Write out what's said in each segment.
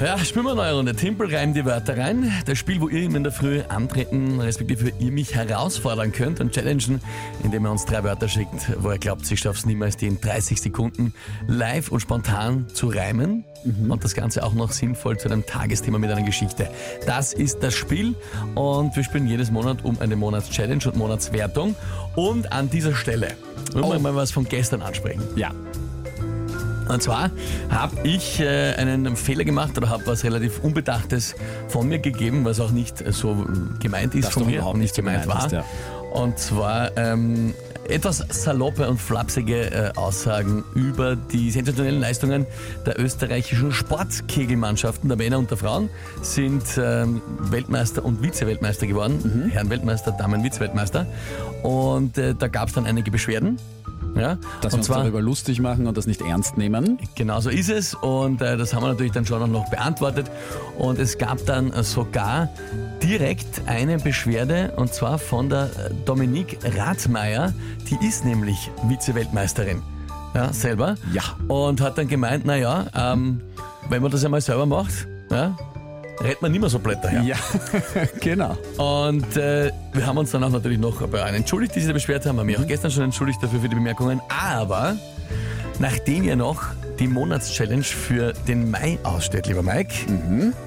Ja, spielen wir eine neue Runde. Timpel reimt die Wörter rein. Das Spiel, wo ihr immer in der Früh antreten, respektive ihr mich herausfordern könnt und challengen, indem ihr uns drei Wörter schickt, wo ihr glaubt, ich schaffe es niemals, die in 30 Sekunden live und spontan zu reimen. Und das Ganze auch noch sinnvoll zu einem Tagesthema mit einer Geschichte. Das ist das Spiel und wir spielen jedes Monat um eine Monatschallenge und Monatswertung. Und an dieser Stelle wollen wir mal was von gestern ansprechen. Ja. Und zwar habe ich äh, einen Fehler gemacht oder habe was relativ Unbedachtes von mir gegeben, was auch nicht äh, so gemeint ist Das von mir überhaupt nicht gemeint gemeint war. ist, ja. Und zwar ähm, etwas saloppe und flapsige äh, Aussagen über die sensationellen Leistungen der österreichischen Sportkegelmannschaften, der Männer und der Frauen, sind ähm, Weltmeister und Vize-Weltmeister geworden, Mhm. Herren-Weltmeister, Damen-Vize-Weltmeister. Und äh, da gab es dann einige Beschwerden. Ja? Dass wir und uns darüber lustig machen und das nicht ernst nehmen. Genau so ist es und äh, das haben wir natürlich dann schon auch noch beantwortet und es gab dann sogar direkt eine Beschwerde und zwar von der äh, Dominique Rathmeier, die ist nämlich Vize-Weltmeisterin, ja, selber. Ja. Und hat dann gemeint, naja, ähm, wenn man das einmal selber macht, ja, redet man nicht mehr so blöd daher. Ja, genau. Und äh, wir haben uns dann auch natürlich noch bei allen entschuldigt, die sich da beschwert haben. Haben mich auch gestern schon entschuldigt dafür für die Bemerkungen. Aber nachdem ja noch die Monatschallenge für den Mai aussteht, lieber Mike,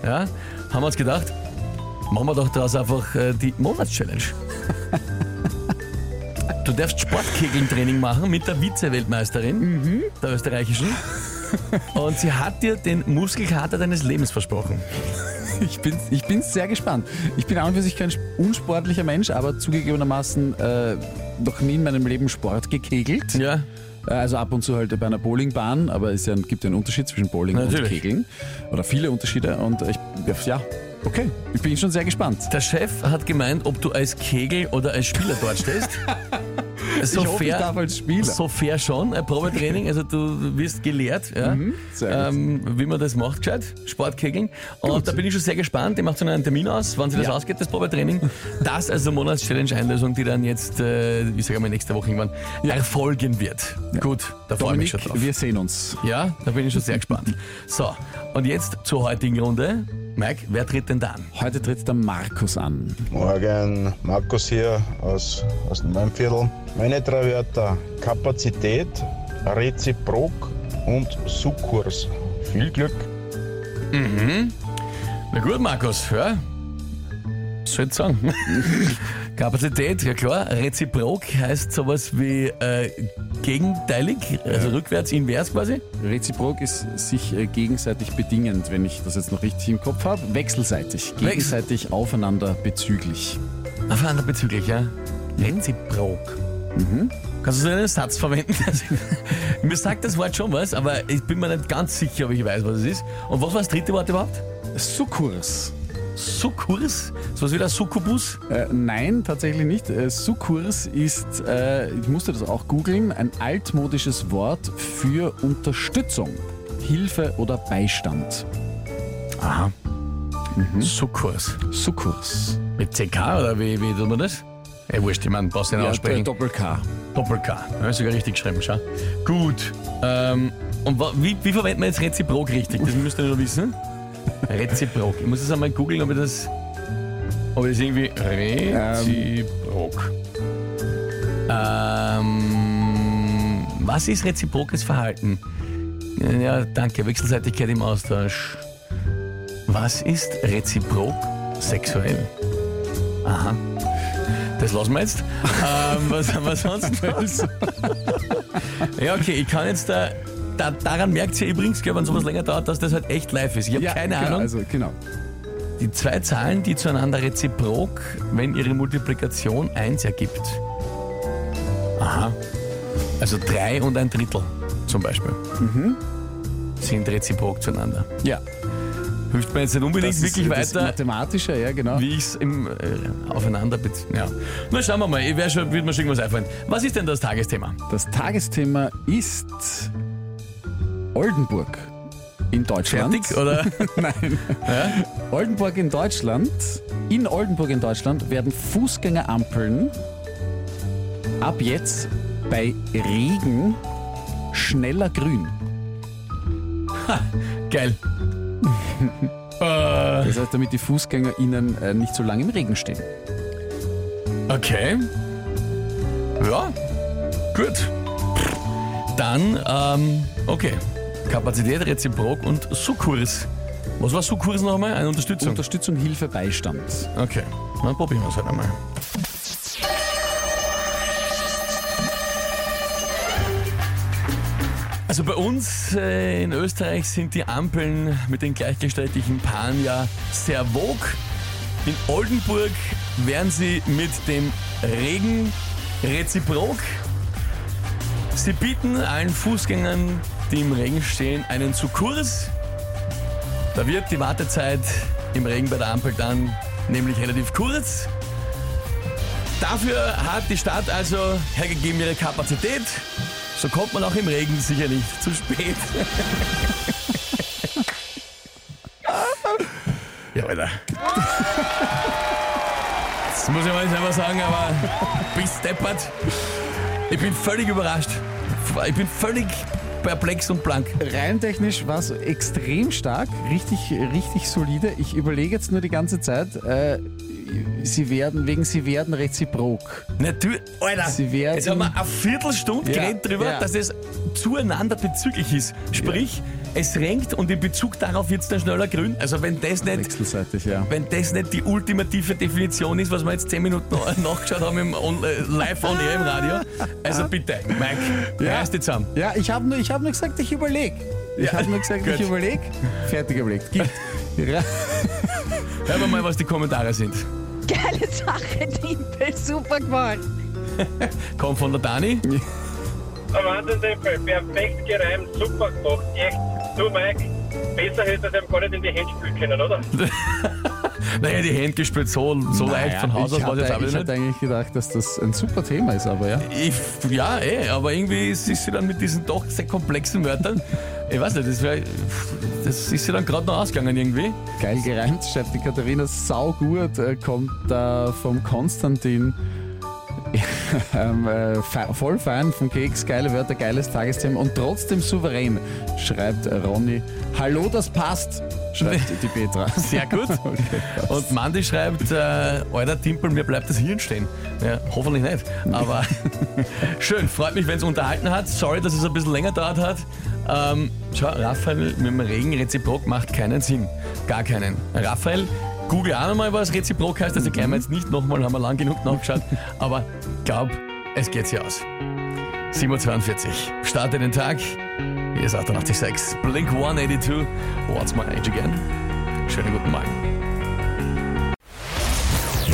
ja, haben wir uns gedacht, machen wir doch daraus einfach äh, die Monatschallenge. Du darfst Sportkegeln-Training machen mit der Vize-Weltmeisterin, der österreichischen. Und sie hat dir den Muskelkater deines Lebens versprochen. Ich bin, ich bin sehr gespannt. Ich bin an und für sich kein unsportlicher Mensch, aber zugegebenermaßen äh, noch nie in meinem Leben Sport gekegelt. Ja, Äh, Also ab und zu halt bei einer Bowlingbahn, aber es ja, gibt ja einen Unterschied zwischen Bowling und Natürlich. Kegeln. Oder viele Unterschiede. Und ich, ja, okay. Ich bin schon sehr gespannt. Der Chef hat gemeint, ob du als Kegel oder als Spieler dort stehst. So ich hoffe, ich darf als Spieler. So fair schon, ein Probetraining. Also du wirst gelehrt, ja, Mhm, ähm, wie man das macht, gescheit, Sportkegeln. Und Gut. da bin ich schon sehr gespannt. Die macht so einen Termin aus, wann sie das Ja. ausgeht, das Probetraining. Das also Monatschallenge-Einlösung, die dann jetzt, äh, ich sage mal, nächste Woche irgendwann erfolgen wird. Gut, da freue ich mich schon drauf. wir sehen uns. Ja, da bin ich schon sehr gespannt. So, und jetzt zur heutigen Runde. Mike, wer tritt denn da an? Heute tritt der Markus an. Morgen, Markus hier aus, aus meinem Viertel. Meine drei Wörter: Kapazität, Reziprok und Sukkurs. Viel Glück. Na gut, Markus, ja. Was soll ich sagen? Kapazität, ja klar. Reziprok heißt sowas wie äh, gegenteilig, also rückwärts, invers quasi. Reziprok ist sich äh, gegenseitig bedingend, wenn ich das jetzt noch richtig im Kopf habe. Wechselseitig. Gegenseitig aufeinander bezüglich. Aufeinander bezüglich, ja. Reziprok. Kannst du so einen Satz verwenden? Also, mir sagt das Wort schon was, aber ich bin mir nicht ganz sicher, ob ich weiß, was es ist. Und was war das dritte Wort überhaupt? Sukkurs. Sukkurs? Sowas wie der Succubus? Äh, nein, tatsächlich nicht. Äh, Sukkurs ist, äh, ich musste das auch googeln, ein altmodisches Wort für Unterstützung, Hilfe oder Beistand. Aha. Sukkurs. Sukkurs. Mit CK oder wie, wie tut man das? Ey, wurscht, ich meine, brauchst du nicht aussprechen. Doppel-K. Doppel-K. Ja, ist sogar richtig geschrieben, schau. Gut. Ähm, und wie, wie verwendet man jetzt Reziprok richtig? Das müsst ihr noch wissen. Reziprok. Ich muss das einmal googeln, ob ich das. Ob ich das irgendwie. Reziprok. Ähm, was ist reziprokes Verhalten? Ja, danke. Wechselseitigkeit im Austausch. Was ist reziprok sexuell? Aha. Das lassen wir jetzt. ähm, was haben wir sonst? Ja, okay, ich kann jetzt da. Da daran merkt ihr übrigens, gell, wenn sowas länger dauert, dass das halt echt live ist. Ich habe keine genau, Ahnung. Also, genau. Die zwei Zahlen, die zueinander reziprok, wenn ihre Multiplikation 1 ergibt. Aha. Also drei und ein Drittel zum Beispiel. Sind reziprok zueinander. Ja, Hilft mir jetzt nicht unbedingt das wirklich ist das weiter, Mathematische, ja, genau. wie ich es im äh, Aufeinander bez- Ja. Na, schauen wir mal. Ich schon, wird mir schon irgendwas einfallen. Was ist denn das Tagesthema? Das Tagesthema ist Oldenburg in Deutschland. Fertig oder? Nein. Oldenburg in Deutschland. In Oldenburg in Deutschland werden Fußgängerampeln Ab jetzt bei Regen schneller grün. Geil. äh, Das heißt, damit die FußgängerInnen äh, nicht so lange im Regen stehen. okay. Ja, gut. Dann, ähm, okay. Kapazität, Reziprok und Sukurs. Was war Sukurs nochmal? Eine Unterstützung? Unterstützung, Hilfe, Beistand. okay, dann probieren wir es halt einmal. Also bei uns äh, in Österreich sind die Ampeln mit den gleichgeschlechtlichen Paaren ja sehr vogue. In Oldenburg werden sie mit dem Regen reziprok. Sie bieten allen Fußgängern, die im Regen stehen, einen Sukurs. Da wird die Wartezeit im Regen bei der Ampel dann nämlich relativ kurz. Dafür hat die Stadt also hergegeben ihre Kapazität. So kommt man auch im Regen sicher nicht zu spät. ja, Alter. Das muss ich mal selber sagen, aber bis deppert. Ich bin völlig überrascht. Ich bin völlig perplex und blank. Rein technisch war es extrem stark, richtig, richtig solide. Ich überlege jetzt nur die ganze Zeit, äh, sie werden, wegen sie werden reziprok. Natürlich, Alter, Sie werden- jetzt haben wir eine Viertelstunde Ja, geredet drüber, ja. dass es zueinander bezüglich ist. Sprich, es renkt und in Bezug darauf wird es dann schneller grün. Also wenn das nicht Wechselseitig, ja. wenn das nicht die ultimative Definition ist, was wir jetzt 10 Minuten nachgeschaut haben im on, äh, live on air im Radio. Also bitte, Mike, Ja. reiß dich zusammen. Ja, ich habe nur, ich hab nur gesagt, ich überlege. Ich Ja, habe nur gesagt, ich überlege. Fertig überlegt. Gibt. Hören wir mal, was die Kommentare sind. Geile Sache, Timpel, super gemacht. Kommt von der Dani. Ein Wahnsinn-Tempel, perfekt gereimt, super gemacht, echt. Du Mike, besser hätte er ihm gar nicht in die Hände spielen können, oder? Naja, die Hände gespielt so, so leicht von Haus aus ich war es jetzt hatte, auch ich nicht. eigentlich gedacht, dass das ein super Thema ist, aber ja. Ich, ja, eh, aber irgendwie ist ist sie dann mit diesen doch sehr komplexen Wörtern, ich weiß nicht, das, wär, das ist sie dann gerade noch ausgegangen irgendwie. Geil gereimt, schreibt die Katharina, saugut, äh, kommt da vom Konstantin. ähm, äh, voll Fan vom Keks, geile Wörter, geiles Tagesthema und trotzdem souverän, schreibt Ronny. Hallo, das passt, schreibt die Petra. Sehr gut. Okay. Und Mandy schreibt, äh, alter Timpel, mir bleibt das Hirn stehen. Ja, hoffentlich nicht. Aber schön, freut mich, wenn es unterhalten hat. Sorry, dass es ein bisschen länger dauert hat. Ähm, schau, Raphael mit dem Regen reziprok macht keinen Sinn. Gar keinen. Raphael, google auch nochmal, was reziprok heißt. Also gleich mal jetzt nicht nochmal, haben wir lang genug nachgeschaut. Aber glaub, es geht sich aus. 7.42 Uhr. Starte den Tag. Hier ist 886. Blink 182. What's my age again? Schönen guten Morgen.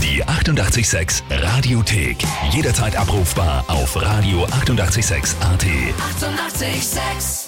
Die 886 Radiothek. Jederzeit abrufbar auf radio886.at. 886! 886